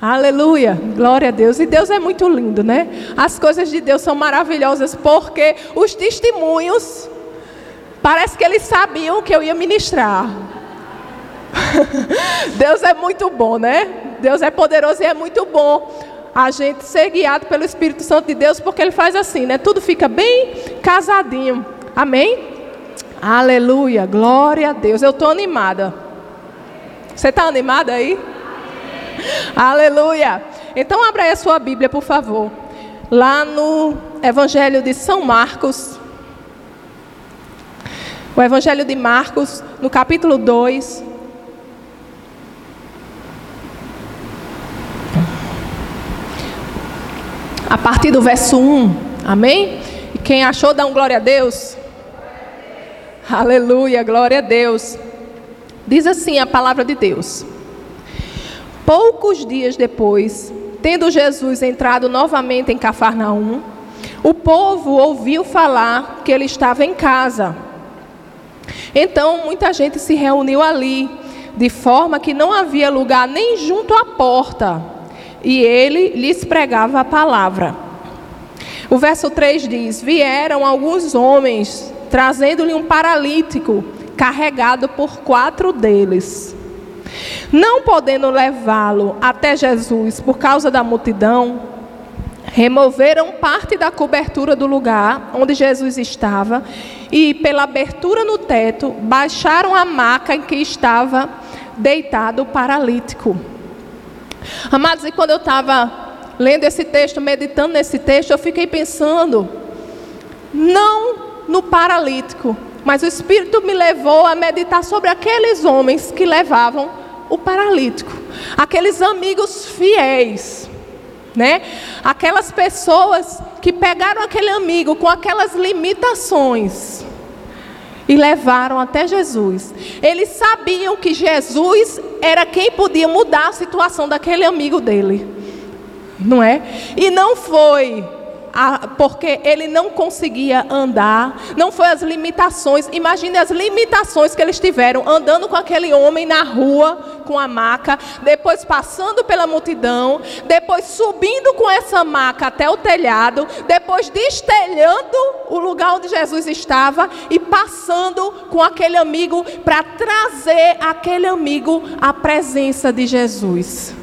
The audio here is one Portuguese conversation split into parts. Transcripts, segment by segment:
Aleluia, glória a Deus. E Deus é muito lindo, né? As coisas de Deus são maravilhosas porque os testemunhos, parece que eles sabiam que eu ia ministrar. Deus é muito bom, né? Deus é poderoso e é muito bom a gente ser guiado pelo Espírito Santo de Deus, porque Ele faz assim, né? Tudo fica bem casadinho. Amém? Aleluia, glória a Deus. Eu estou animada. Você está animada aí? Aleluia. Então abra aí a sua Bíblia, por favor. Lá no Evangelho de São Marcos. O Evangelho de Marcos, no capítulo 2. A partir do verso 1. Amém? E quem achou, dá um glória a Deus. Aleluia, glória a Deus. Diz assim a palavra de Deus. Poucos dias depois, tendo Jesus entrado novamente em Cafarnaum, o povo ouviu falar que ele estava em casa. Então muita gente se reuniu ali, de forma que não havia lugar nem junto à porta, e ele lhes pregava a palavra. O verso 3 diz: Vieram alguns homens, trazendo-lhe um paralítico, carregado por quatro deles. Não podendo levá-lo até Jesus por causa da multidão, removeram parte da cobertura do lugar onde Jesus estava e, pela abertura no teto, baixaram a maca em que estava deitado o paralítico. Amados, e quando eu estava lendo esse texto, meditando nesse texto, eu fiquei pensando, não no paralítico, mas o Espírito me levou a meditar sobre aqueles homens que levavam o paralítico, aqueles amigos fiéis, né? Aquelas pessoas que pegaram aquele amigo com aquelas limitações e levaram até Jesus. Eles sabiam que Jesus era quem podia mudar a situação daquele amigo dele. Não é? E não foi porque ele não conseguia andar, não foi as limitações. Imagine as limitações que eles tiveram andando com aquele homem na rua com a maca, depois passando pela multidão, depois subindo com essa maca até o telhado, depois destelhando o lugar onde Jesus estava e passando com aquele amigo para trazer aquele amigo à presença de Jesus.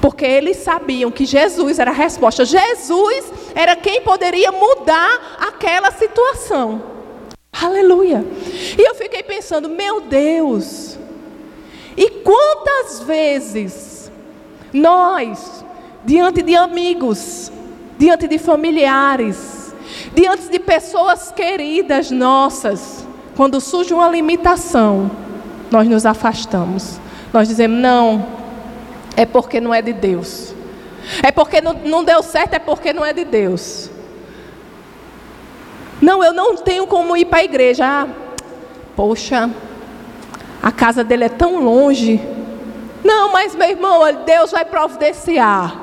Porque eles sabiam que Jesus era a resposta. Jesus era quem poderia mudar aquela situação. Aleluia. E eu fiquei pensando, meu Deus, e quantas vezes nós, diante de amigos, diante de familiares, diante de pessoas queridas nossas, quando surge uma limitação, nós nos afastamos. Nós dizemos, não, é porque não é de Deus. É porque não, não deu certo, é porque não é de Deus. Não, eu não tenho como ir para a igreja. Ah, poxa, a casa dele é tão longe. Não, mas meu irmão, Deus vai providenciar.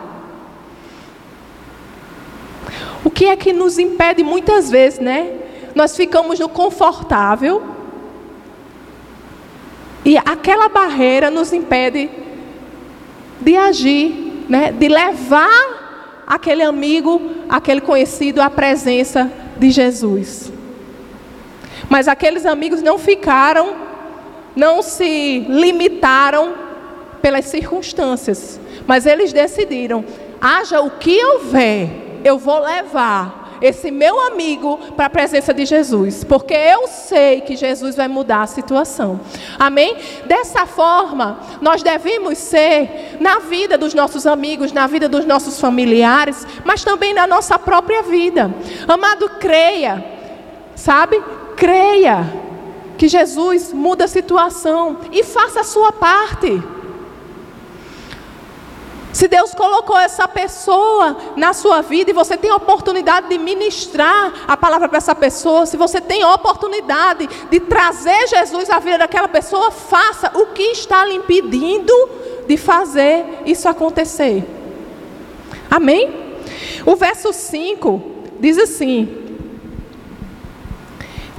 O que é que nos impede muitas vezes, né? Nós ficamos no confortável e aquela barreira nos impede de agir, né? de levar aquele amigo, aquele conhecido à presença de Jesus. Mas aqueles amigos não ficaram, não se limitaram pelas circunstâncias, mas eles decidiram: haja o que houver, eu vou levar esse meu amigo para a presença de Jesus, porque eu sei que Jesus vai mudar a situação. Amém? Dessa forma, nós devemos ser na vida dos nossos amigos, na vida dos nossos familiares, mas também na nossa própria vida. Amado, creia, sabe? Creia que Jesus muda a situação e faça a sua parte. Se Deus colocou essa pessoa na sua vida e você tem a oportunidade de ministrar a palavra para essa pessoa, se você tem a oportunidade de trazer Jesus à vida daquela pessoa, faça o que está lhe impedindo de fazer isso acontecer. Amém? O verso 5 diz assim: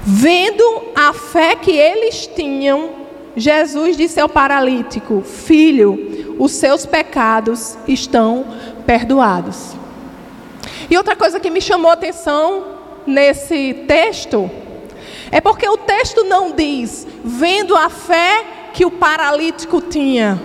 Vendo a fé que eles tinham, Jesus disse ao paralítico: Filho, os seus pecados estão perdoados. E outra coisa que me chamou a atenção nesse texto é porque o texto não diz, vendo a fé que o paralítico tinha.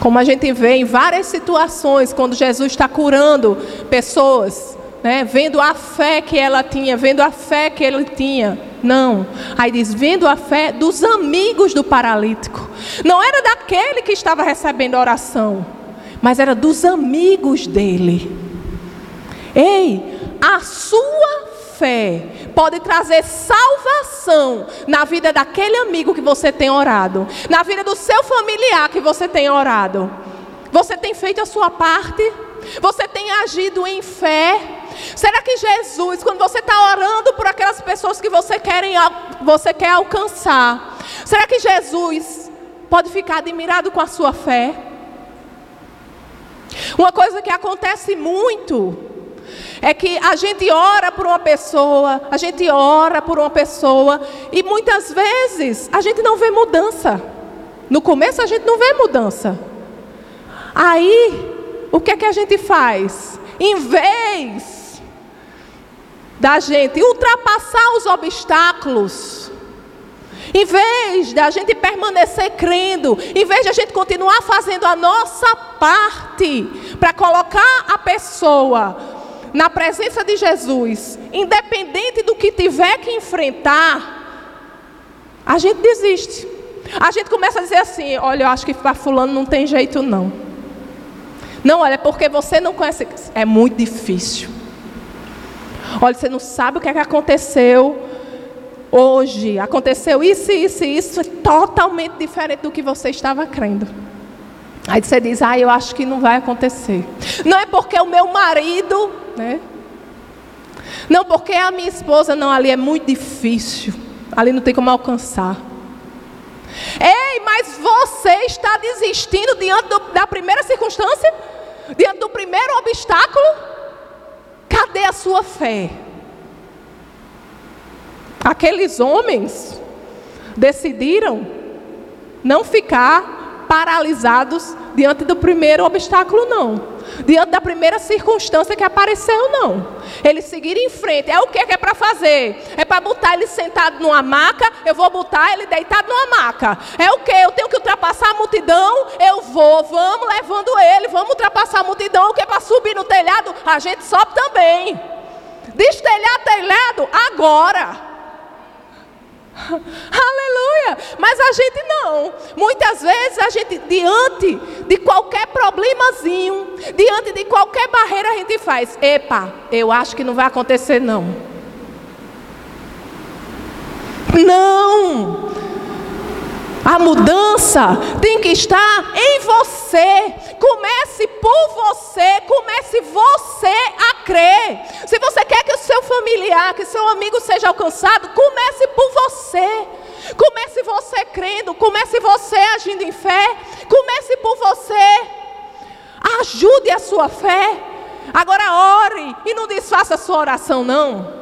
Como a gente vê em várias situações, quando Jesus está curando pessoas, né, vendo a fé que ela tinha, vendo a fé que ele tinha. Não. Aí diz, vendo a fé dos amigos do paralítico. Não era daquele que estava recebendo a oração, mas era dos amigos dele. Ei, a sua fé pode trazer salvação na vida daquele amigo que você tem orado, na vida do seu familiar que você tem orado. Você tem feito a sua parte? Você tem agido em fé? Será que Jesus, quando você está orando por aquelas pessoas que você, querem, você quer alcançar, será que Jesus pode ficar admirado com a sua fé? Uma coisa que acontece muito é que a gente ora por uma pessoa, a gente ora por uma pessoa e muitas vezes a gente não vê mudança. No começo a gente não vê mudança. Aí, o que é que a gente faz? Em vez da gente ultrapassar os obstáculos, em vez da gente permanecer crendo, em vez de a gente continuar fazendo a nossa parte para colocar a pessoa na presença de Jesus, independente do que tiver que enfrentar, a gente desiste. A gente começa a dizer assim: olha, eu acho que para Fulano não tem jeito, não. Não, olha, porque você não conhece. É muito difícil. Olha, você não sabe o que, é que aconteceu hoje. Aconteceu isso, isso, isso. É totalmente diferente do que você estava crendo. Aí você diz, ah, eu acho que não vai acontecer. Não é porque o meu marido né? Não, porque a minha esposa, não, ali é muito difícil. Ali não tem como alcançar. Ei, mas você está desistindo diante do, da primeira circunstância? Diante do primeiro obstáculo? Cadê a sua fé? Aqueles homens decidiram não ficar paralisados diante do primeiro obstáculo, não diante da primeira circunstância que apareceu, não. Eles seguiram em frente. É o que, que é para fazer? É para botar ele sentado numa maca, eu vou botar ele deitado numa maca. É o que? Eu tenho que ultrapassar a multidão, eu vou, vamos levando ele, vamos ultrapassar a multidão, o que é para subir no telhado, a gente sobe também. Destelhar telhado agora. Aleluia! Mas a gente não. Muitas vezes a gente, diante de qualquer problemazinho, diante de qualquer barreira, a gente faz: epa, eu acho que não vai acontecer, não. Não! A mudança tem que estar em você. Comece por você, comece você a crer. Se você quer que o seu familiar, que seu amigo seja alcançado, comece por você. Comece você crendo, comece você agindo em fé, comece por você. Ajude a sua fé. Agora ore e não desfaça a sua oração não.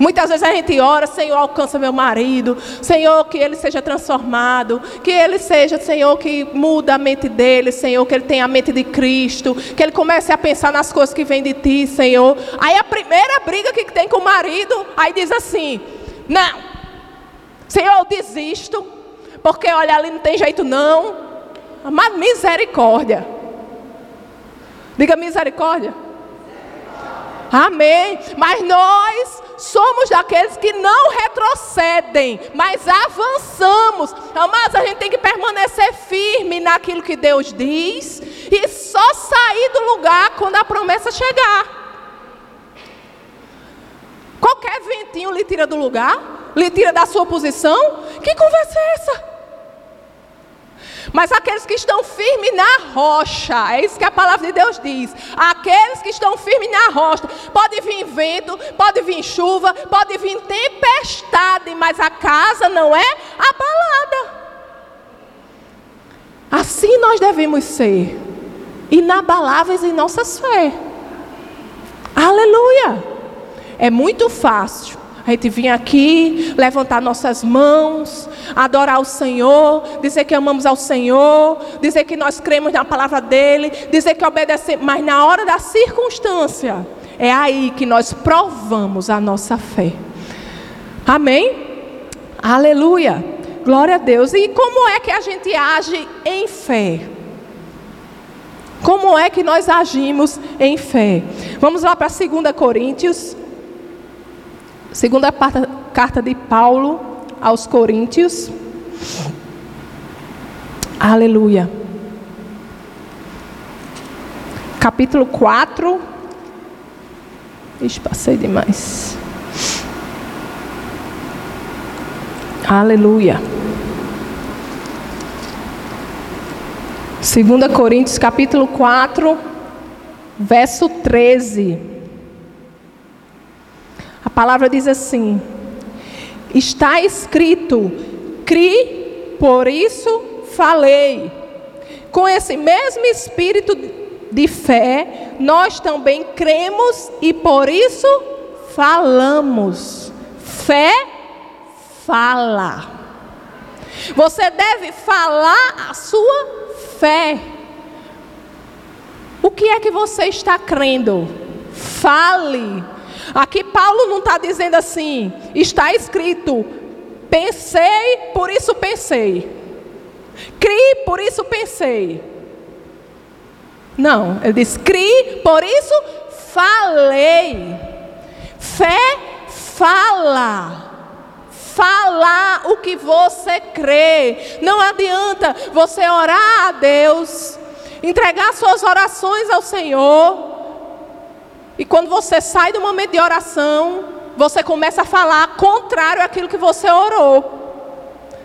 Muitas vezes a gente ora, Senhor, alcança meu marido, Senhor, que ele seja transformado, que ele seja, Senhor, que muda a mente dele, Senhor, que ele tenha a mente de Cristo, que ele comece a pensar nas coisas que vêm de ti, Senhor. Aí a primeira briga que tem com o marido, aí diz assim: Não, Senhor, eu desisto, porque olha, ali não tem jeito não. Mas misericórdia. Diga misericórdia. Amém. Mas nós somos daqueles que não retrocedem, mas avançamos. Mas a gente tem que permanecer firme naquilo que Deus diz e só sair do lugar quando a promessa chegar. Qualquer ventinho lhe tira do lugar, lhe tira da sua posição. Que conversa é essa? Mas aqueles que estão firmes na rocha, é isso que a palavra de Deus diz. Aqueles que estão firmes na rocha, pode vir vento, pode vir chuva, pode vir tempestade, mas a casa não é abalada. Assim nós devemos ser, inabaláveis em nossas fé. Aleluia! É muito fácil A gente vir aqui, levantar nossas mãos, adorar o Senhor, dizer que amamos ao Senhor, dizer que nós cremos na palavra dEle, dizer que obedecemos, mas na hora da circunstância, é aí que nós provamos a nossa fé. Amém? Aleluia. Glória a Deus. E como é que a gente age em fé? Como é que nós agimos em fé? Vamos lá para 2 Coríntios. Segunda carta de Paulo aos Coríntios. Aleluia. Capítulo 4. Ixi, passei demais. Aleluia. 2 Coríntios capítulo 4, verso 13. Palavra diz assim: Está escrito: Cri, por isso falei. Com esse mesmo espírito de fé, nós também cremos e por isso falamos. Fé fala. Você deve falar a sua fé. O que é que você está crendo? Fale. Aqui Paulo não está dizendo assim, está escrito, pensei, por isso pensei. Cri, por isso pensei. Não, ele diz, cri, por isso falei. Fé fala falar o que você crê. Não adianta você orar a Deus, entregar suas orações ao Senhor. E quando você sai do momento de oração, você começa a falar contrário àquilo que você orou.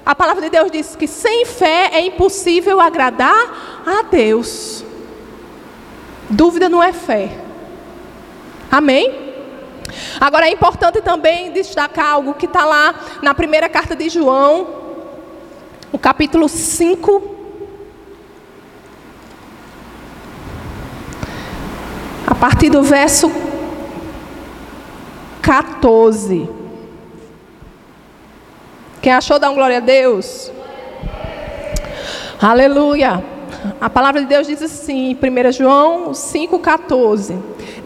A palavra de Deus diz que sem fé é impossível agradar a Deus. Dúvida não é fé. Amém? Agora é importante também destacar algo que está lá na primeira carta de João, o capítulo 5. A partir do verso 14. Quem achou, dá um glória a Deus. Aleluia. A palavra de Deus diz assim, 1 João 5,14.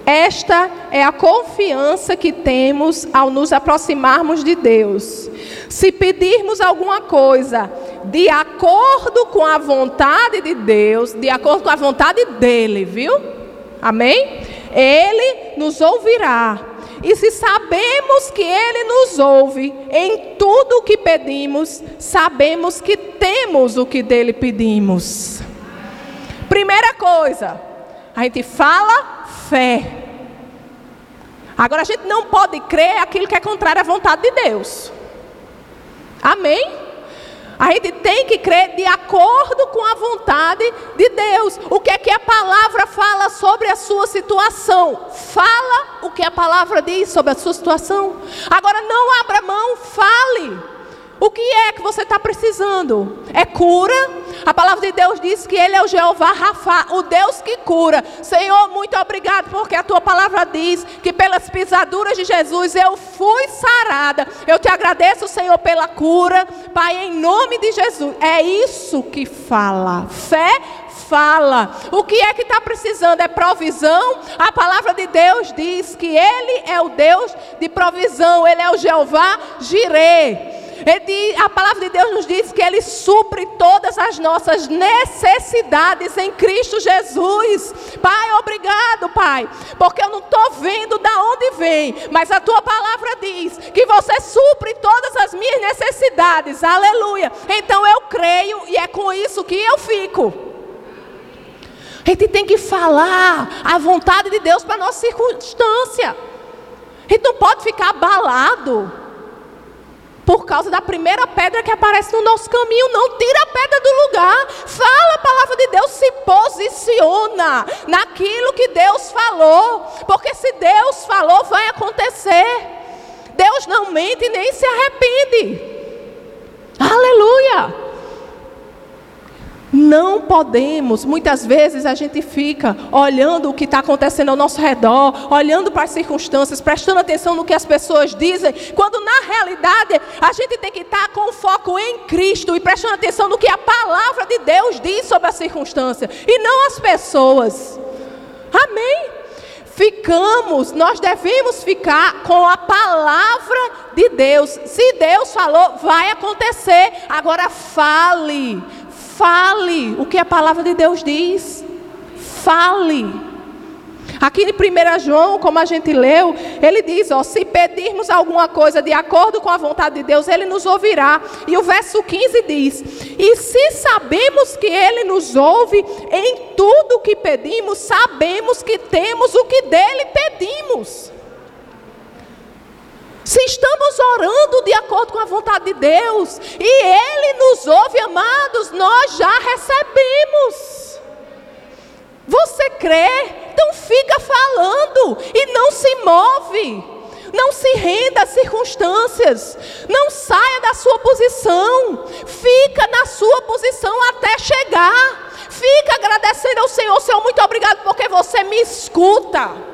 Esta é a confiança que temos ao nos aproximarmos de Deus. Se pedirmos alguma coisa de acordo com a vontade de Deus, de acordo com a vontade dele, viu? Amém? Ele nos ouvirá. E se sabemos que Ele nos ouve em tudo o que pedimos, sabemos que temos o que dele pedimos. Primeira coisa, a gente fala fé. Agora a gente não pode crer aquilo que é contrário à vontade de Deus. Amém? A gente tem que crer de acordo com a vontade de Deus. O que é que a palavra fala sobre a sua situação? Fala o que a palavra diz sobre a sua situação. Agora não abra mão, fale. O que é que você está precisando? É cura? A palavra de Deus diz que Ele é o Jeová Rafa, o Deus que cura. Senhor, muito obrigado, porque a tua palavra diz que pelas pisaduras de Jesus eu fui sarada. Eu te agradeço, Senhor, pela cura. Pai, em nome de Jesus. É isso que fala. Fé fala. O que é que está precisando? É provisão? A palavra de Deus diz que Ele é o Deus de provisão. Ele é o Jeová Jireh. Ele, a palavra de Deus nos diz que Ele supre todas as nossas necessidades em Cristo Jesus. Pai, obrigado, Pai, porque eu não estou vendo da onde vem, mas a Tua palavra diz que você supre todas as minhas necessidades. Aleluia. Então eu creio e é com isso que eu fico. A gente tem que falar a vontade de Deus para nossa circunstância. A gente não pode ficar abalado por causa da primeira pedra que aparece no nosso caminho. Não tira a pedra do lugar. Fala a palavra de Deus, se posiciona naquilo que Deus falou. Porque se Deus falou, vai acontecer. Deus não mente nem se arrepende. Aleluia. Não podemos, muitas vezes a gente fica olhando o que está acontecendo ao nosso redor, olhando para as circunstâncias, prestando atenção no que as pessoas dizem, quando na realidade a gente tem que estar com foco em Cristo e prestando atenção no que a palavra de Deus diz sobre a circunstância e não as pessoas. Amém? ficamos, nós devemos ficar com a palavra de Deus. Se Deus falou, vai acontecer. Agora fale, fale o que a palavra de Deus diz. Fale. Aqui em 1 João, como a gente leu, ele diz: ó, se pedirmos alguma coisa de acordo com a vontade de Deus, ele nos ouvirá. E o verso 15 diz: E se sabemos que ele nos ouve em tudo o que pedimos, sabemos que temos o que dele pedimos. Se estamos orando de acordo com a vontade de Deus e Ele nos ouve, amados, nós já recebemos. Você crê? Então fica falando e não se move. Não se renda às circunstâncias. Não saia da sua posição. Fica na sua posição até chegar. Fica agradecendo ao Senhor. Senhor, muito obrigado porque você me escuta.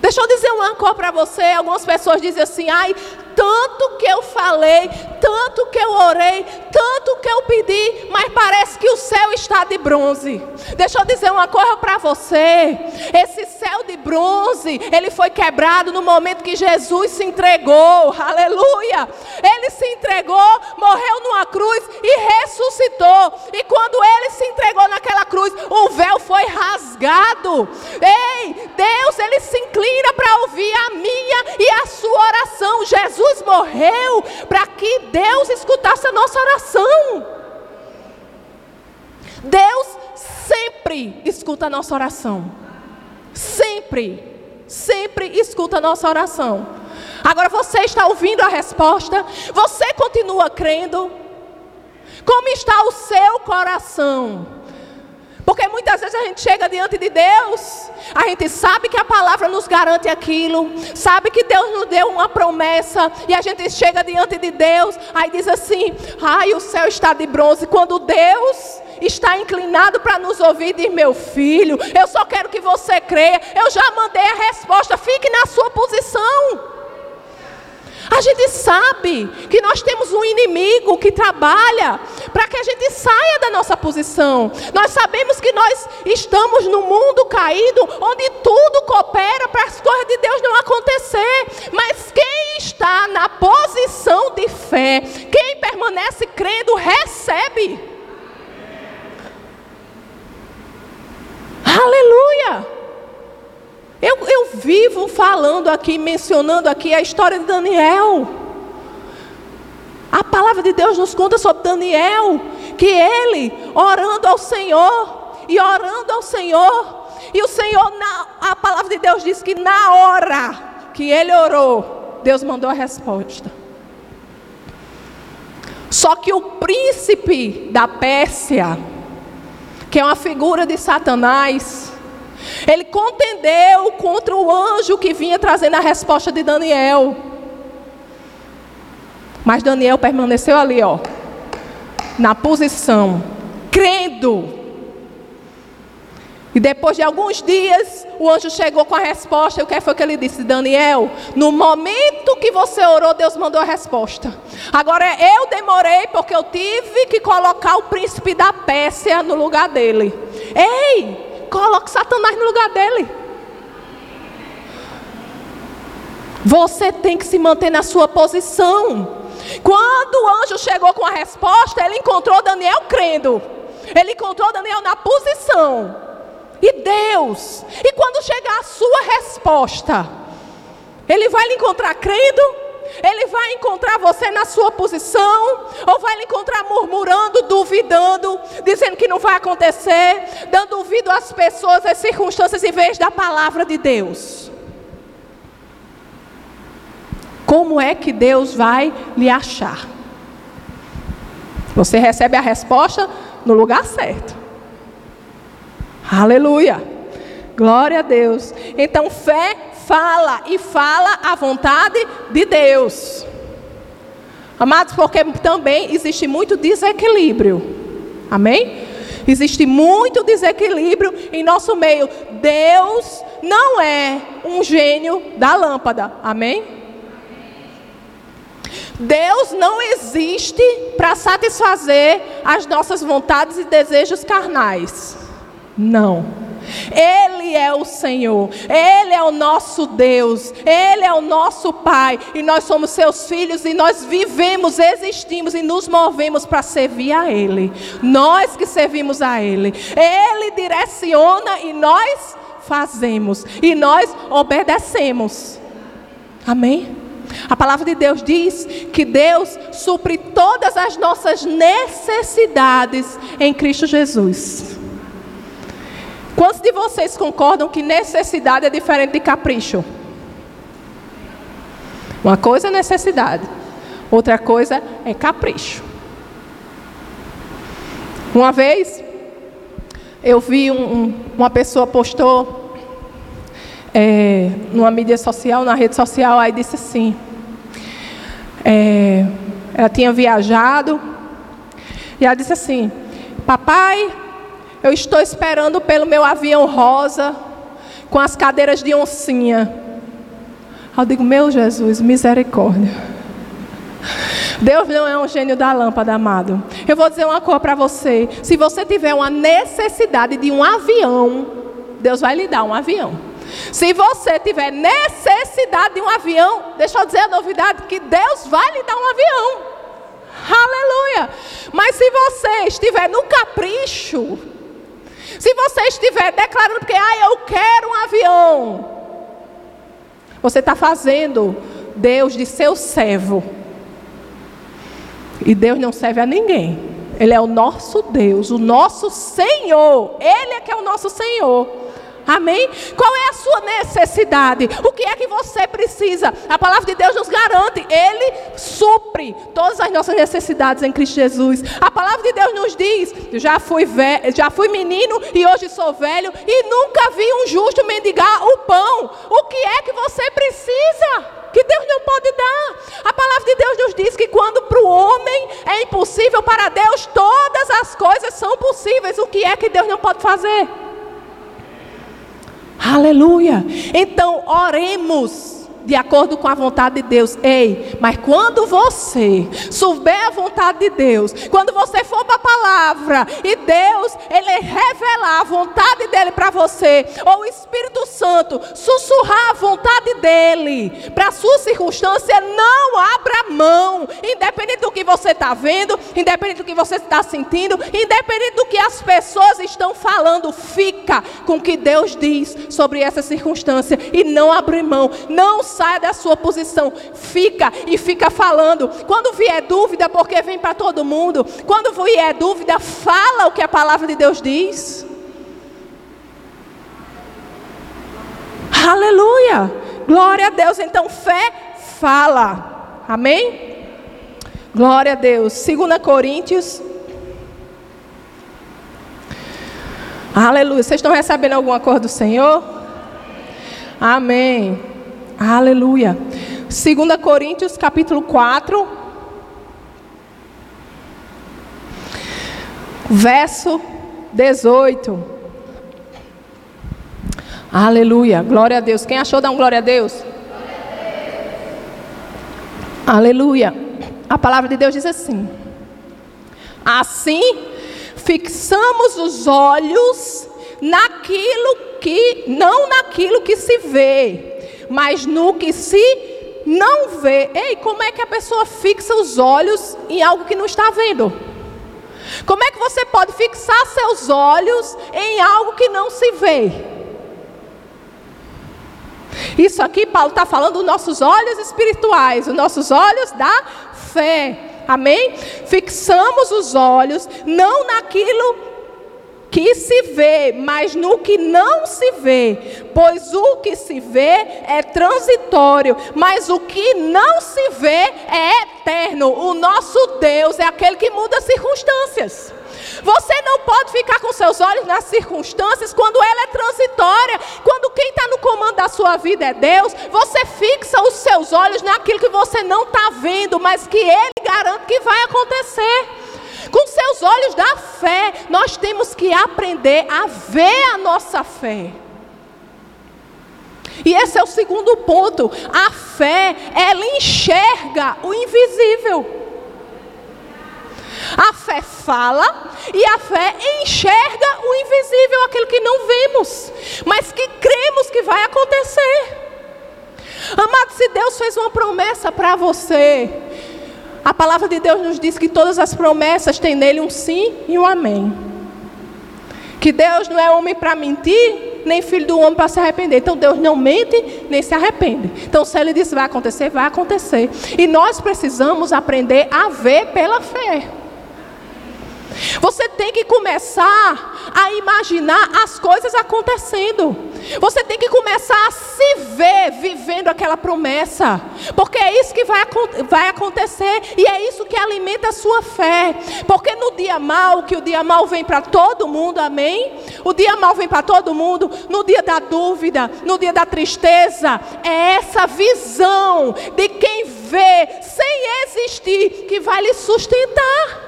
Deixa eu dizer uma coisa para você. Algumas pessoas dizem assim: ai, tanto que eu falei, tanto que eu orei, tanto que eu pedi, mas parece que o céu está de bronze. Deixa eu dizer uma coisa para você: esse céu de bronze, ele foi quebrado no momento que Jesus se entregou, aleluia. Ele se entregou, morreu numa cruz e ressuscitou. E quando ele se entregou naquela cruz, o véu foi rasgado. Ei, Deus, ele se inclina para ouvir a minha e a sua oração. Jesus Jesus morreu para que Deus escutasse a nossa oração. Deus sempre escuta a nossa oração. Sempre, sempre escuta a nossa oração. Agora você está ouvindo a resposta? Você continua crendo? Como está o seu coração? Porque muitas vezes a gente chega diante de Deus, a gente sabe que a palavra nos garante aquilo, sabe que Deus nos deu uma promessa, e a gente chega diante de Deus, aí diz assim: ai, o céu está de bronze. Quando Deus está inclinado para nos ouvir, diz: meu filho, eu só quero que você creia, eu já mandei a resposta, fique na sua posição. A gente sabe que nós temos um inimigo que trabalha para que a gente saia da nossa posição. Nós sabemos que nós estamos no mundo caído, onde tudo coopera para as coisas de Deus não acontecer. Mas quem está na posição de fé, quem permanece crendo, recebe. Aleluia! Eu, eu vivo falando aqui, mencionando aqui a história de Daniel. A palavra de Deus nos conta sobre Daniel, que ele, orando ao Senhor, e orando ao Senhor, e o Senhor, na, a palavra de Deus diz que na hora que ele orou, Deus mandou a resposta. Só que o príncipe da Pérsia, que é uma figura de Satanás, ele contendeu contra o anjo que vinha trazendo a resposta de Daniel. Mas Daniel permaneceu ali, ó, na posição, crendo. E depois de alguns dias, o anjo chegou com a resposta. E o que foi que ele disse? Daniel, no momento que você orou, Deus mandou a resposta. Agora eu demorei porque eu tive que colocar o príncipe da Pérsia no lugar dele. Ei, Coloque Satanás no lugar dele. Você tem que se manter na sua posição. Quando o anjo chegou com a resposta, ele encontrou Daniel crendo. Ele encontrou Daniel na posição. E Deus. E quando chegar a sua resposta, ele vai lhe encontrar crendo ele vai encontrar você na sua posição, ou vai lhe encontrar murmurando, duvidando, dizendo que não vai acontecer, dando ouvido às pessoas, às circunstâncias, em vez da palavra de Deus. Como é que Deus vai lhe achar? Você recebe a resposta no lugar certo. Aleluia. Glória a Deus. Então, fé fala e fala a vontade de Deus. Amados, porque também existe muito desequilíbrio Amém? Existe muito desequilíbrio em nosso meio. Deus não é um gênio da lâmpada. Amém? Deus não existe para satisfazer as nossas vontades e desejos carnais. Não. Ele é o Senhor, Ele é o nosso Deus, Ele é o nosso Pai, e nós somos seus filhos, e nós vivemos, existimos e nos movemos para servir a Ele. Nós que servimos a Ele, Ele direciona e nós fazemos, e nós obedecemos. Amém? A palavra de Deus diz que Deus supre todas as nossas necessidades em Cristo Jesus. Quantos de vocês concordam que necessidade é diferente de capricho? Uma coisa é necessidade, outra coisa é capricho. Uma vez, eu vi um, um, uma pessoa postou é, numa mídia social, na rede social, aí disse assim: é, ela tinha viajado, e ela disse assim: Papai, eu estou esperando pelo meu avião rosa, com as cadeiras de oncinha. Eu digo, meu Jesus, misericórdia. Deus não é um gênio da lâmpada, amado. Eu vou dizer uma coisa para você. Se você tiver uma necessidade de um avião, Deus vai lhe dar um avião. Se você tiver necessidade de um avião, deixa eu dizer a novidade: que Deus vai lhe dar um avião. Aleluia. Mas se você estiver no capricho, se você estiver declarando que ah, eu quero um avião, você está fazendo Deus de seu servo. E Deus não serve a ninguém. Ele é o nosso Deus, o nosso Senhor. Ele é que é o nosso Senhor. Amém? Qual é a sua necessidade? O que é que você precisa? A palavra de Deus nos garante, Ele supre todas as nossas necessidades em Cristo Jesus. A palavra de Deus nos diz: já fui, velho, já fui menino e hoje sou velho e nunca vi um justo mendigar o pão. O que é que você precisa? que Deus não pode dar. A palavra de Deus nos diz que quando para o homem é impossível, para Deus todas as coisas são possíveis. O que é que Deus não pode fazer? Aleluia. Então, oremos de acordo com a vontade de Deus. Ei, mas quando você souber a vontade de Deus, quando você for para a palavra e Deus, Ele revelar a vontade dEle para você, ou o Espírito Santo sussurrar a vontade dEle para a sua circunstância, não abra mão, independente do que você está vendo, independente do que você está sentindo, independente do que as pessoas estão falando, fica com o que Deus diz sobre essa circunstância e não abre mão, não saia da sua posição, fica e fica falando. Quando vier dúvida, porque vem para todo mundo, quando vier dúvida, fala o que a palavra de Deus diz. Aleluia! Glória a Deus. Então, fé fala. Amém? Glória a Deus. 2 Coríntios. Aleluia. Vocês estão recebendo alguma coisa do Senhor? Amém. Aleluia. 2 Coríntios capítulo 4. Verso 18. Aleluia. Glória a Deus. Quem achou, dá um glória a Deus. Aleluia. A palavra de Deus diz assim: Assim, fixamos os olhos naquilo que, não naquilo que se vê, mas no que se não vê. Ei, como é que a pessoa fixa os olhos em algo que não está vendo? Como é que você pode fixar seus olhos em algo que não se vê? Isso aqui, Paulo está falando dos nossos olhos espirituais, os nossos olhos da fé. Amém? Fixamos os olhos não naquilo que se vê, mas no que não se vê, pois o que se vê é transitório, mas o que não se vê é eterno. O nosso Deus é aquele que muda as circunstâncias. Você não pode ficar com seus olhos nas circunstâncias quando ela é transitória. Quando quem está no comando da sua vida é Deus, você fixa os seus olhos naquilo que você não está vendo, mas que Ele garante que vai acontecer. Com seus olhos da fé, nós temos que aprender a ver a nossa fé. E esse é o segundo ponto. A fé, ela enxerga o invisível. A fé fala e a fé enxerga o invisível, aquilo que não vemos, mas que cremos que vai acontecer. Amado, se Deus fez uma promessa para você, a palavra de Deus nos diz que todas as promessas têm nele um sim e um amém. Que Deus não é homem para mentir, nem filho do homem para se arrepender. Então Deus não mente, nem se arrepende. Então se ele diz vai acontecer, vai acontecer. E nós precisamos aprender a ver pela fé. Você tem que começar a imaginar as coisas acontecendo. Você tem que começar a se ver vivendo aquela promessa. Porque é isso que vai, vai acontecer e é isso que alimenta a sua fé. Porque no dia mal, que o dia mal vem para todo mundo, amém? O dia mal vem para todo mundo. No dia da dúvida, no dia da tristeza, é essa visão de quem vê sem existir que vai lhe sustentar.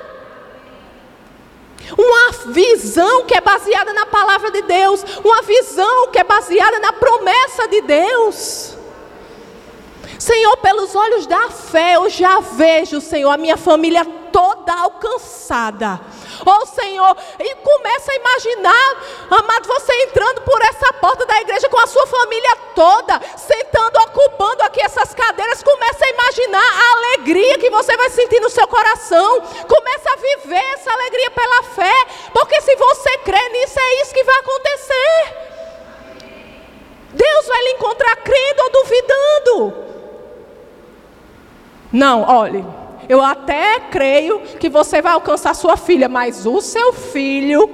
Uma visão que é baseada na palavra de Deus, uma visão que é baseada na promessa de Deus. Senhor, pelos olhos da fé, eu já vejo, Senhor, a minha família toda alcançada. Oh Senhor, e começa a imaginar, amado, você entrando por essa porta da igreja com a sua família toda, sentando, ocupando aqui essas cadeiras. Começa a imaginar a alegria que você vai sentir no seu coração. Começa a viver essa alegria pela fé, porque se você crê nisso, é isso que vai acontecer. Deus vai lhe encontrar crendo ou duvidando. Não, olhe. Eu até creio que você vai alcançar sua filha, mas o seu filho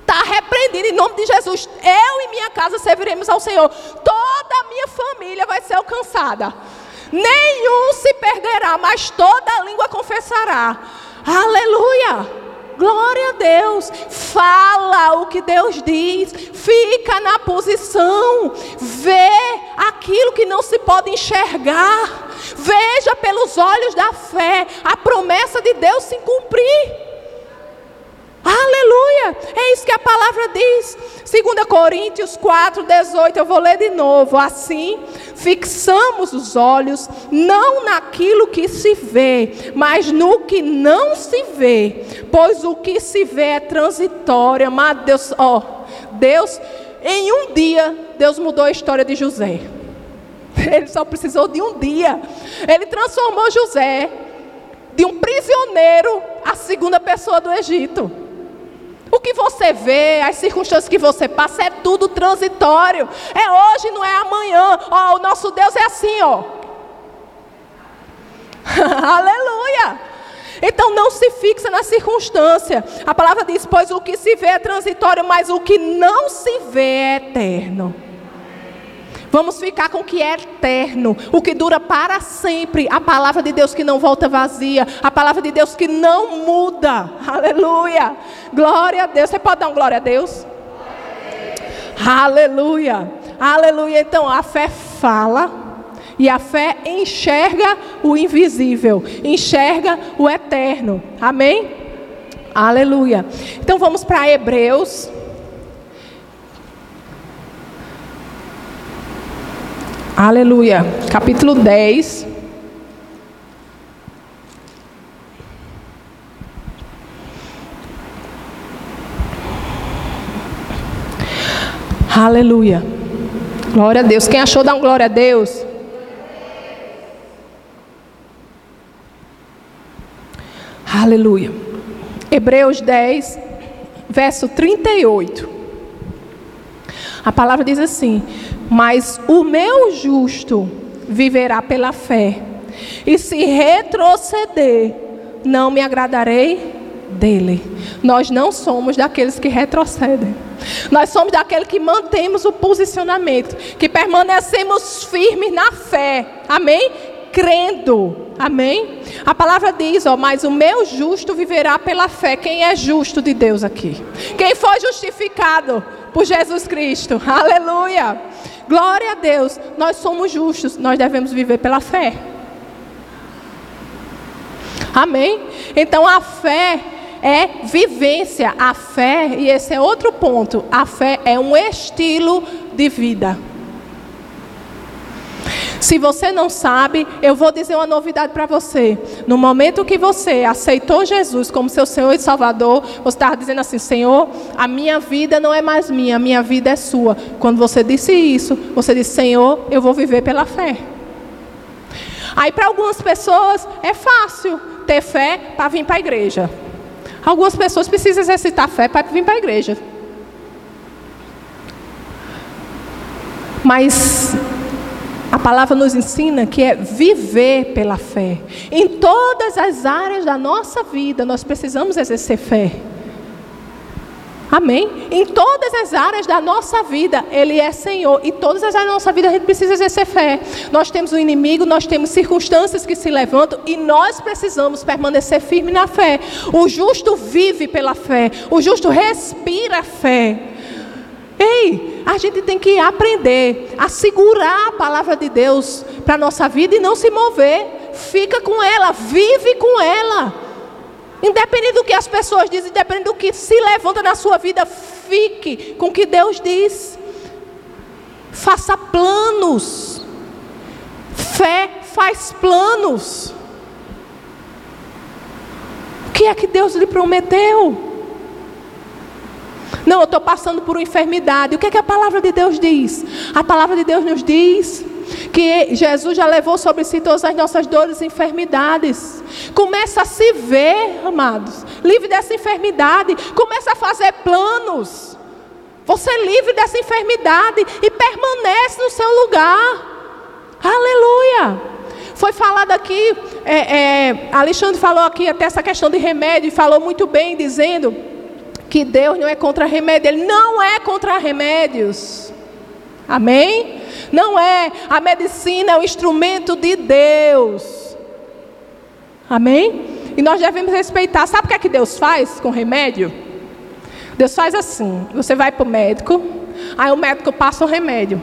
está repreendido em nome de Jesus. Eu e minha casa serviremos ao Senhor. Toda a minha família vai ser alcançada. Nenhum se perderá, mas toda a língua confessará. Aleluia! Glória a Deus. Fala o que Deus diz. Fica na posição. Vê aquilo que não se pode enxergar. Veja pelos olhos da fé a promessa de Deus se cumprir. Aleluia! É isso que a palavra diz. 2 Coríntios 4, 18. Eu vou ler de novo. Assim, fixamos os olhos não naquilo que se vê, mas no que não se vê. Pois o que se vê é transitório. Amado Deus, ó, Deus, em um dia, Deus mudou a história de José. Ele só precisou de um dia. Ele transformou José de um prisioneiro à segunda pessoa do Egito. O que você vê, as circunstâncias que você passa, é tudo transitório. É hoje, não é amanhã. Ó, o nosso Deus é assim, ó. Aleluia! Então não se fixa na circunstância. A palavra diz: pois o que se vê é transitório, mas o que não se vê é eterno. Vamos ficar com o que é eterno, o que dura para sempre, a palavra de Deus que não volta vazia, a palavra de Deus que não muda. Aleluia. Glória a Deus. Você pode dar um glória a Deus? Aleluia. Aleluia. Então a fé fala. E a fé enxerga o invisível, enxerga o eterno. Amém? Aleluia. Então vamos para Hebreus Aleluia. Capítulo 10. Aleluia. Glória a Deus. Quem achou, dá um glória a Deus. Aleluia. Hebreus 10, verso 38. A palavra diz assim: Mas o meu justo viverá pela fé, e se retroceder, não me agradarei dele. Nós não somos daqueles que retrocedem. Nós somos daqueles que mantemos o posicionamento, que permanecemos firmes na fé. Amém? Crendo. Amém? A palavra diz, ó, mas o meu justo viverá pela fé. Quem é justo de Deus aqui? Quem foi justificado? Por Jesus Cristo. Aleluia. Glória a Deus. Nós somos justos, nós devemos viver pela fé. Amém? Então a fé é vivência, a fé, e esse é outro ponto, a fé é um estilo de vida. Se você não sabe, eu vou dizer uma novidade para você. No momento que você aceitou Jesus como seu Senhor e Salvador, você estava dizendo assim: Senhor, a minha vida não é mais minha, a minha vida é sua. Quando você disse isso, você disse: Senhor, eu vou viver pela fé. Aí para algumas pessoas é fácil ter fé para vir para a igreja. Algumas pessoas precisam exercitar fé para vir para a igreja. Mas a palavra nos ensina que é viver pela fé. Em todas as áreas da nossa vida, nós precisamos exercer fé. Amém? Em todas as áreas da nossa vida, Ele é Senhor. Em todas as áreas da nossa vida, a gente precisa exercer fé. Nós temos um inimigo, nós temos circunstâncias que se levantam e nós precisamos permanecer firme na fé. O justo vive pela fé, o justo respira fé. Ei, a gente tem que aprender a segurar a palavra de Deus para a nossa vida e não se mover. Fica com ela, vive com ela. Independente do que as pessoas dizem, independente do que se levanta na sua vida, fique com o que Deus diz. Faça planos. Fé faz planos. O que é que Deus lhe prometeu? Não, eu estou passando por uma enfermidade. O que é que a palavra de Deus diz? A palavra de Deus nos diz que Jesus já levou sobre si todas as nossas dores e enfermidades. Começa a se ver, amados, livre dessa enfermidade. Começa a fazer planos. Você é livre dessa enfermidade e permanece no seu lugar. Aleluia. Foi falado aqui, é, é, Alexandre falou aqui até essa questão de remédio, e falou muito bem, dizendo que Deus não é contra remédio, Ele não é contra remédios. Amém? Não é. A medicina é um instrumento de Deus. Amém? E nós devemos respeitar. Sabe o que é que Deus faz com remédio? Deus faz assim: você vai para o médico, aí o médico passa o remédio.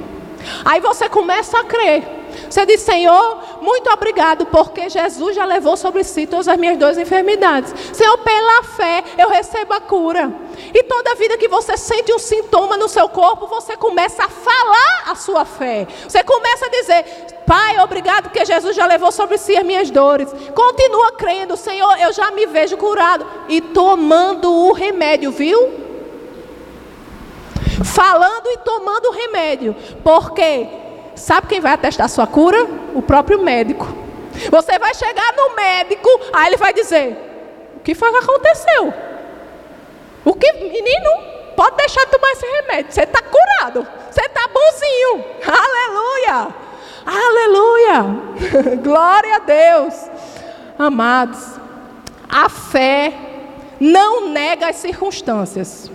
Aí você começa a crer. Você diz, Senhor, muito obrigado, porque Jesus já levou sobre si todas as minhas duas enfermidades. Senhor, pela fé eu recebo a cura. E toda vida que você sente um sintoma no seu corpo, você começa a falar a sua fé. Você começa a dizer, Pai, obrigado, porque Jesus já levou sobre si as minhas dores. Continua crendo, Senhor, eu já me vejo curado. E tomando o remédio, viu? Falando e tomando o remédio. Porque Sabe quem vai atestar sua cura? O próprio médico. Você vai chegar no médico, aí ele vai dizer: O que foi que aconteceu? O que, menino, pode deixar de tomar esse remédio. Você está curado. Você está bonzinho. Aleluia. Aleluia. Glória a Deus. Amados, a fé não nega as circunstâncias.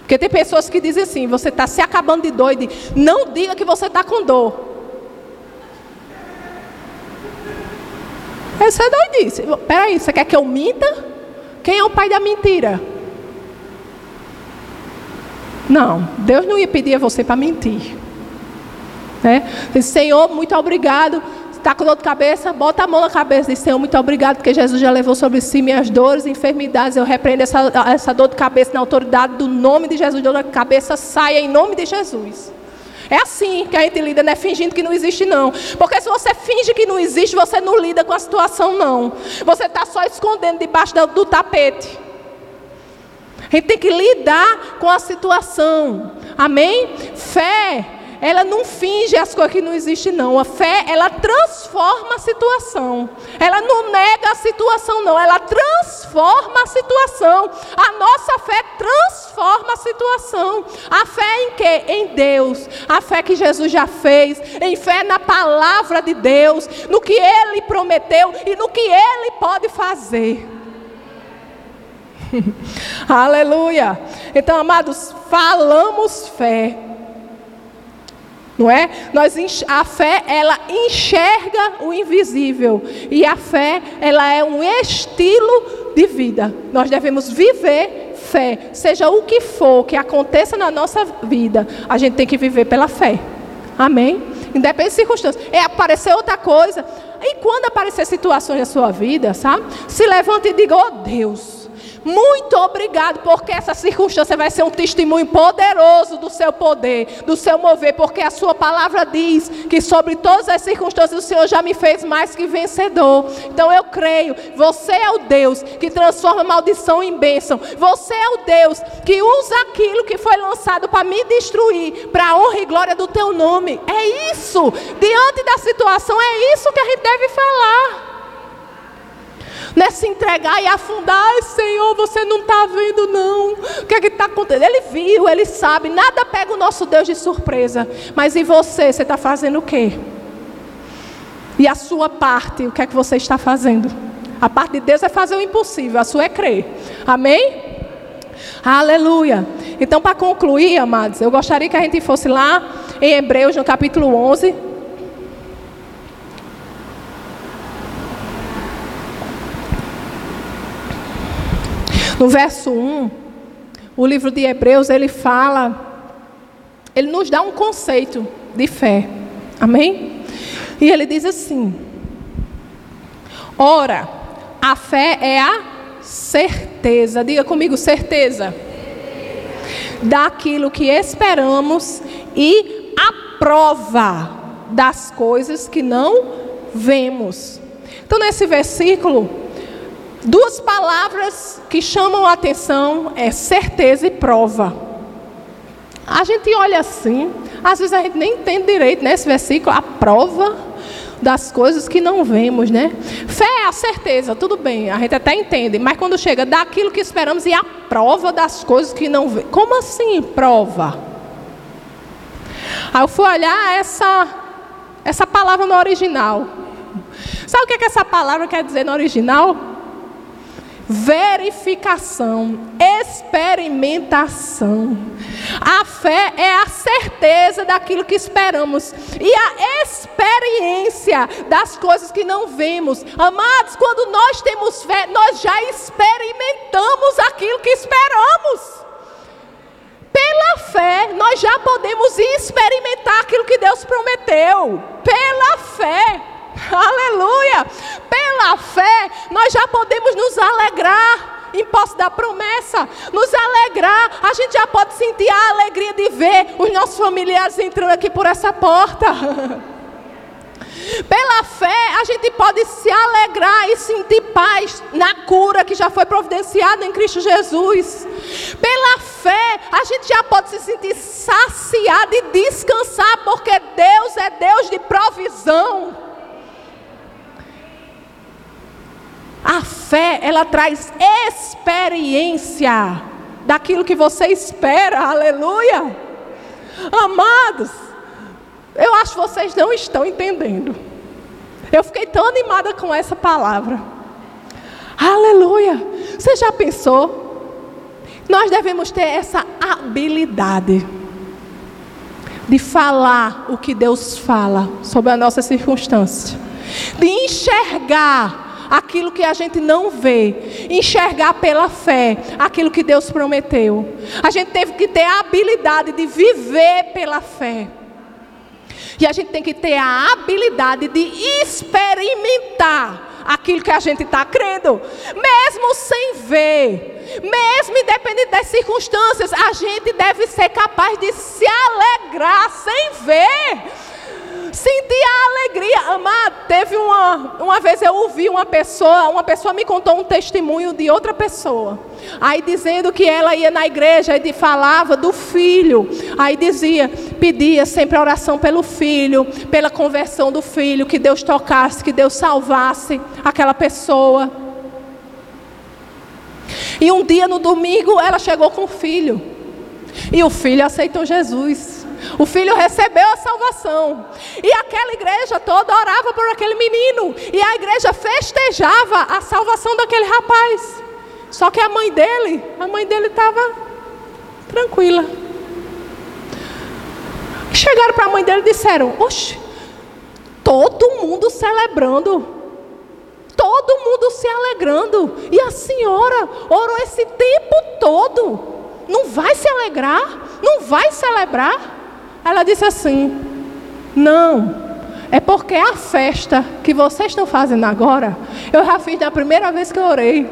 Porque tem pessoas que dizem assim: você está se acabando de doido, não diga que você está com dor. Isso é doidice. Peraí, você quer que eu minta? Quem é o pai da mentira? Não, Deus não ia pedir a você para mentir. Né? Senhor, muito obrigado Está com dor de cabeça? Bota a mão na cabeça e diz, Senhor, muito obrigado, porque Jesus já levou sobre si minhas dores e enfermidades. Eu repreendo essa, essa dor de cabeça na autoridade do nome de Jesus. Dor de cabeça saia em nome de Jesus. É assim que a gente lida, não é fingindo que não existe, não. Porque se você finge que não existe, você não lida com a situação, não. Você está só escondendo debaixo do, do tapete. A gente tem que lidar com a situação. Amém? Fé ela não finge as coisas que não existem, não. A fé, ela transforma a situação. Ela não nega a situação, não. Ela transforma a situação. A nossa fé transforma a situação. A fé em quê? Em Deus. A fé que Jesus já fez. Em fé na palavra de Deus. No que Ele prometeu e no que Ele pode fazer. Aleluia. Então, amados, falamos fé não é? Nós a fé ela enxerga o invisível e a fé ela é um estilo de vida. Nós devemos viver fé, seja o que for que aconteça na nossa vida, a gente tem que viver pela fé. Amém? Independente de circunstâncias. É aparecer outra coisa, E quando aparecer situações na sua vida, sabe? Se levante e diga: Oh Deus, muito obrigado, porque essa circunstância vai ser um testemunho poderoso do seu poder, do seu mover, porque a sua palavra diz que sobre todas as circunstâncias o Senhor já me fez mais que vencedor. Então eu creio, você é o Deus que transforma maldição em bênção. Você é o Deus que usa aquilo que foi lançado para me destruir, para a honra e glória do teu nome. É isso. Diante da situação, é isso que a gente deve falar. Não é se entregar e afundar, Ai, Senhor, você não está vendo, não. O que é que está acontecendo? Ele viu, ele sabe, nada pega o nosso Deus de surpresa. Mas e você? Você está fazendo o quê? E a sua parte, o que é que você está fazendo? A parte de Deus é fazer o impossível, a sua é crer. Amém? Aleluia. Então, para concluir, amados, eu gostaria que a gente fosse lá em Hebreus, no capítulo 11. No verso 1, o livro de Hebreus, ele fala, ele nos dá um conceito de fé. Amém? E ele diz assim: Ora, a fé é a certeza, diga comigo, certeza, daquilo que esperamos e a prova das coisas que não vemos. Então, nesse versículo, Duas palavras que chamam a atenção é certeza e prova. A gente olha assim, às vezes a gente nem entende direito nesse versículo a prova das coisas que não vemos, né? Fé é a certeza, tudo bem, a gente até entende, mas quando chega daquilo que esperamos e a prova das coisas que não vemos. Como assim, prova? Aí eu fui olhar essa essa palavra no original. Sabe o que, é que essa palavra quer dizer no original? Verificação, experimentação. A fé é a certeza daquilo que esperamos e a experiência das coisas que não vemos. Amados, quando nós temos fé, nós já experimentamos aquilo que esperamos. Pela fé, nós já podemos experimentar aquilo que Deus prometeu. Pela fé. Aleluia! Pela fé, nós já podemos nos alegrar em posse da promessa, nos alegrar. A gente já pode sentir a alegria de ver os nossos familiares entrando aqui por essa porta. Pela fé, a gente pode se alegrar e sentir paz na cura que já foi providenciada em Cristo Jesus. Pela fé, a gente já pode se sentir saciado e descansar, porque Deus é Deus de provisão. A fé, ela traz experiência daquilo que você espera, aleluia. Amados, eu acho que vocês não estão entendendo. Eu fiquei tão animada com essa palavra. Aleluia. Você já pensou? Nós devemos ter essa habilidade de falar o que Deus fala sobre a nossa circunstância, de enxergar aquilo que a gente não vê, enxergar pela fé aquilo que Deus prometeu. A gente teve que ter a habilidade de viver pela fé. E a gente tem que ter a habilidade de experimentar aquilo que a gente está crendo, mesmo sem ver, mesmo independente das circunstâncias, a gente deve ser capaz de se alegrar sem ver. Sentir a alegria, amar. Teve uma, uma vez eu ouvi uma pessoa, uma pessoa me contou um testemunho de outra pessoa. Aí dizendo que ela ia na igreja e falava do filho. Aí dizia, pedia sempre oração pelo filho, pela conversão do filho, que Deus tocasse, que Deus salvasse aquela pessoa. E um dia no domingo ela chegou com o filho. E o filho aceitou Jesus. O filho recebeu a salvação. E aquela igreja toda orava por aquele menino. E a igreja festejava a salvação daquele rapaz. Só que a mãe dele, a mãe dele estava tranquila. Chegaram para a mãe dele e disseram: Oxe, todo mundo celebrando. Todo mundo se alegrando. E a senhora orou esse tempo todo. Não vai se alegrar? Não vai celebrar? Ela disse assim: Não, É porque a festa que vocês estão fazendo agora, eu já fiz na primeira vez que eu orei.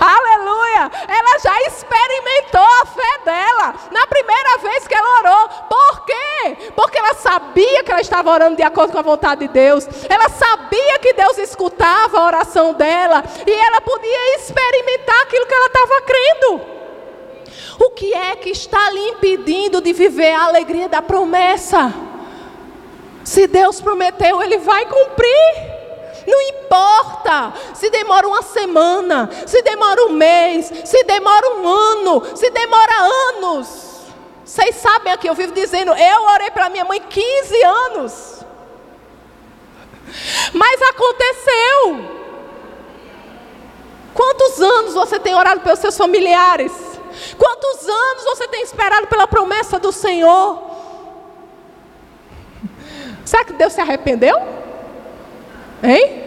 Aleluia! Ela já experimentou a fé dela na primeira vez que ela orou. Por quê? Porque ela sabia que ela estava orando de acordo com a vontade de Deus. Ela sabia que Deus escutava a oração dela e ela podia experimentar aquilo que ela estava crendo. O que é que está lhe impedindo de viver a alegria da promessa? Se Deus prometeu, Ele vai cumprir. Não importa se demora uma semana, se demora um mês, se demora um ano, se demora anos. Vocês sabem aqui, eu vivo dizendo, eu orei para minha mãe 15 anos. Mas aconteceu. Quantos anos você tem orado pelos seus familiares? Quantos anos você tem esperado pela promessa do Senhor? Será que Deus se arrependeu? Hein?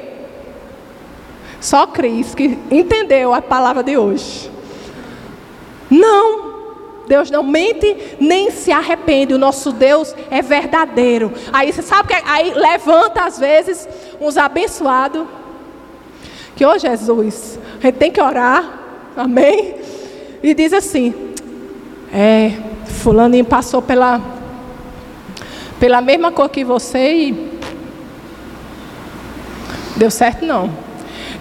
Só Cris que entendeu a palavra de hoje. Não. Deus não mente nem se arrepende. O nosso Deus é verdadeiro. Aí você sabe que aí levanta às vezes uns abençoados. Que, ô oh, Jesus, a gente tem que orar. Amém? E diz assim: É, Fulaninho passou pela, pela mesma cor que você e Deu certo não.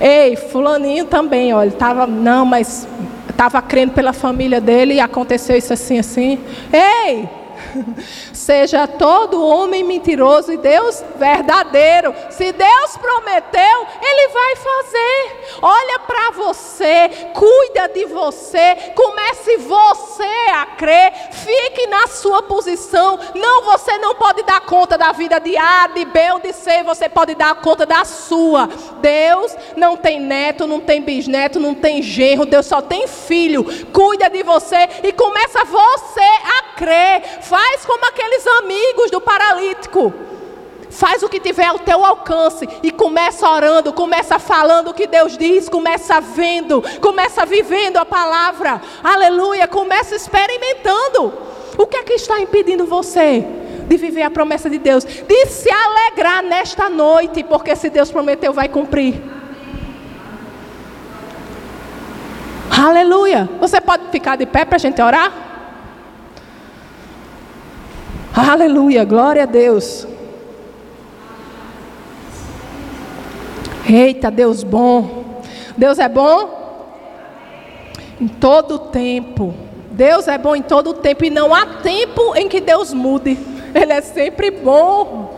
Ei, fulaninho também, olha, estava, não, mas estava crendo pela família dele e aconteceu isso assim, assim. Ei, Seja todo homem mentiroso e Deus verdadeiro. Se Deus prometeu, Ele vai fazer. Olha para você, cuida de você, comece você a crer, fique na sua posição. Não, você não pode dar conta da vida de A, de B ou de C, você pode dar conta da sua. Deus não tem neto, não tem bisneto, não tem genro, Deus só tem filho. Cuida de você e começa você a crer. Faz como aqueles amigos do paralítico. Faz o que tiver ao teu alcance e começa orando, começa falando o que Deus diz, começa vendo, começa vivendo a palavra. Aleluia, começa experimentando. O que é que está impedindo você de viver a promessa de Deus? De se alegrar nesta noite, porque se Deus prometeu, vai cumprir. Aleluia. Você pode ficar de pé para a gente orar? Aleluia, glória a Deus. Eita, Deus bom. Deus é bom em todo tempo. Deus é bom em todo tempo e não há tempo em que Deus mude. Ele é sempre bom.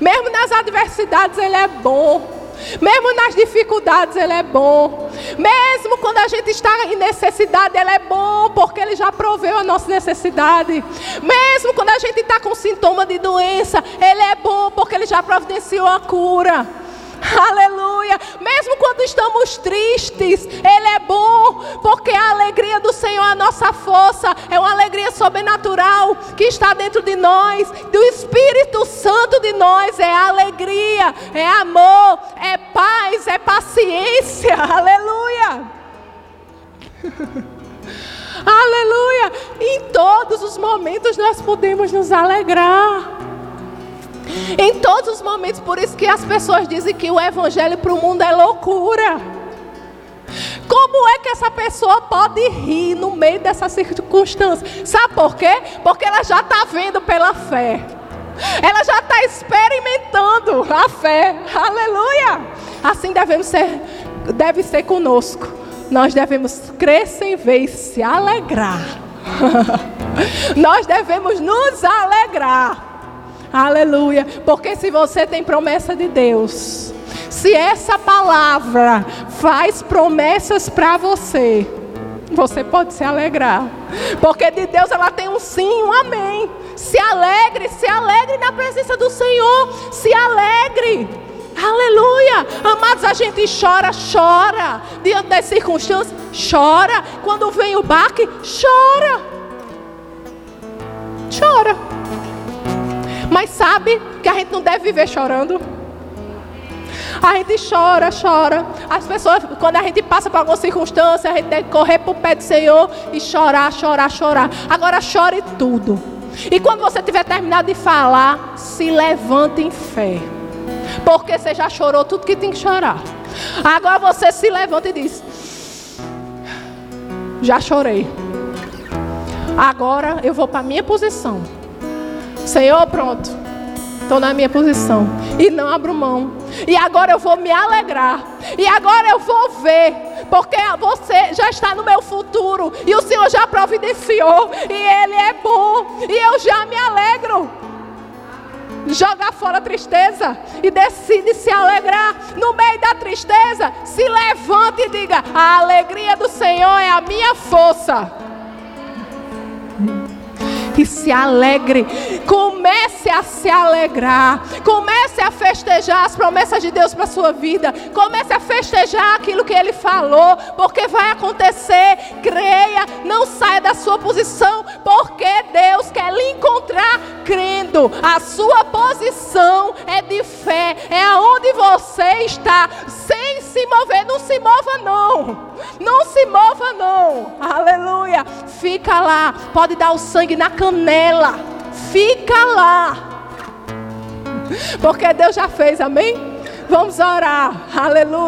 Mesmo nas adversidades, Ele é bom. Mesmo nas dificuldades, Ele é bom. Mesmo quando a gente está em necessidade, Ele é bom, porque Ele já proveu a nossa necessidade. Mesmo quando a gente está com sintoma de doença, Ele é bom, porque Ele já providenciou a cura. Aleluia. Mesmo quando estamos tristes, Ele é bom, porque a alegria do Senhor é a nossa força, é uma alegria sobrenatural que está dentro de nós, do Espírito Santo de nós. É alegria, é amor, é paz, é paciência. Aleluia. Aleluia. Em todos os momentos nós podemos nos alegrar. Em todos os momentos, por isso que as pessoas dizem que o evangelho para o mundo é loucura. Como é que essa pessoa pode rir no meio dessa circunstância? Sabe por quê? Porque ela já está vendo pela fé. Ela já está experimentando a fé. Aleluia! Assim devemos ser, deve ser conosco. Nós devemos crer sem ver e se alegrar. Nós devemos nos alegrar. Aleluia. Porque se você tem promessa de Deus, se essa palavra faz promessas para você, você pode se alegrar. Porque de Deus ela tem um sim, um amém. Se alegre, se alegre na presença do Senhor. Se alegre. Aleluia! Amados, a gente chora, chora. Diante das circunstâncias, chora. Quando vem o baque, chora. Chora. Mas sabe que a gente não deve viver chorando? A gente chora, chora. As pessoas, quando a gente passa por alguma circunstância, a gente deve correr para o pé do Senhor e chorar, chorar, chorar. Agora chore tudo. E quando você tiver terminado de falar, se levante em fé. Porque você já chorou tudo que tem que chorar. Agora você se levanta e diz: Já chorei. Agora eu vou para a minha posição. Senhor, pronto. Estou na minha posição. E não abro mão. E agora eu vou me alegrar. E agora eu vou ver. Porque você já está no meu futuro. E o Senhor já providenciou. E Ele é bom. E eu já me alegro. Joga fora a tristeza e decide se alegrar. No meio da tristeza, se levante e diga: A alegria do Senhor é a minha força e se alegre. Comece a se alegrar. Comece a festejar as promessas de Deus para a sua vida. Comece a festejar aquilo que Ele falou, porque vai acontecer. Creia, não saia da sua posição, porque Deus quer lhe encontrar crendo. A sua posição é de fé, é aonde você está, sem se mover. Não se mova, não. Não se mova, não. Aleluia. Fica lá. Pode dar o sangue na canela. Fica lá. Porque Deus já fez, amém? Vamos orar. Aleluia.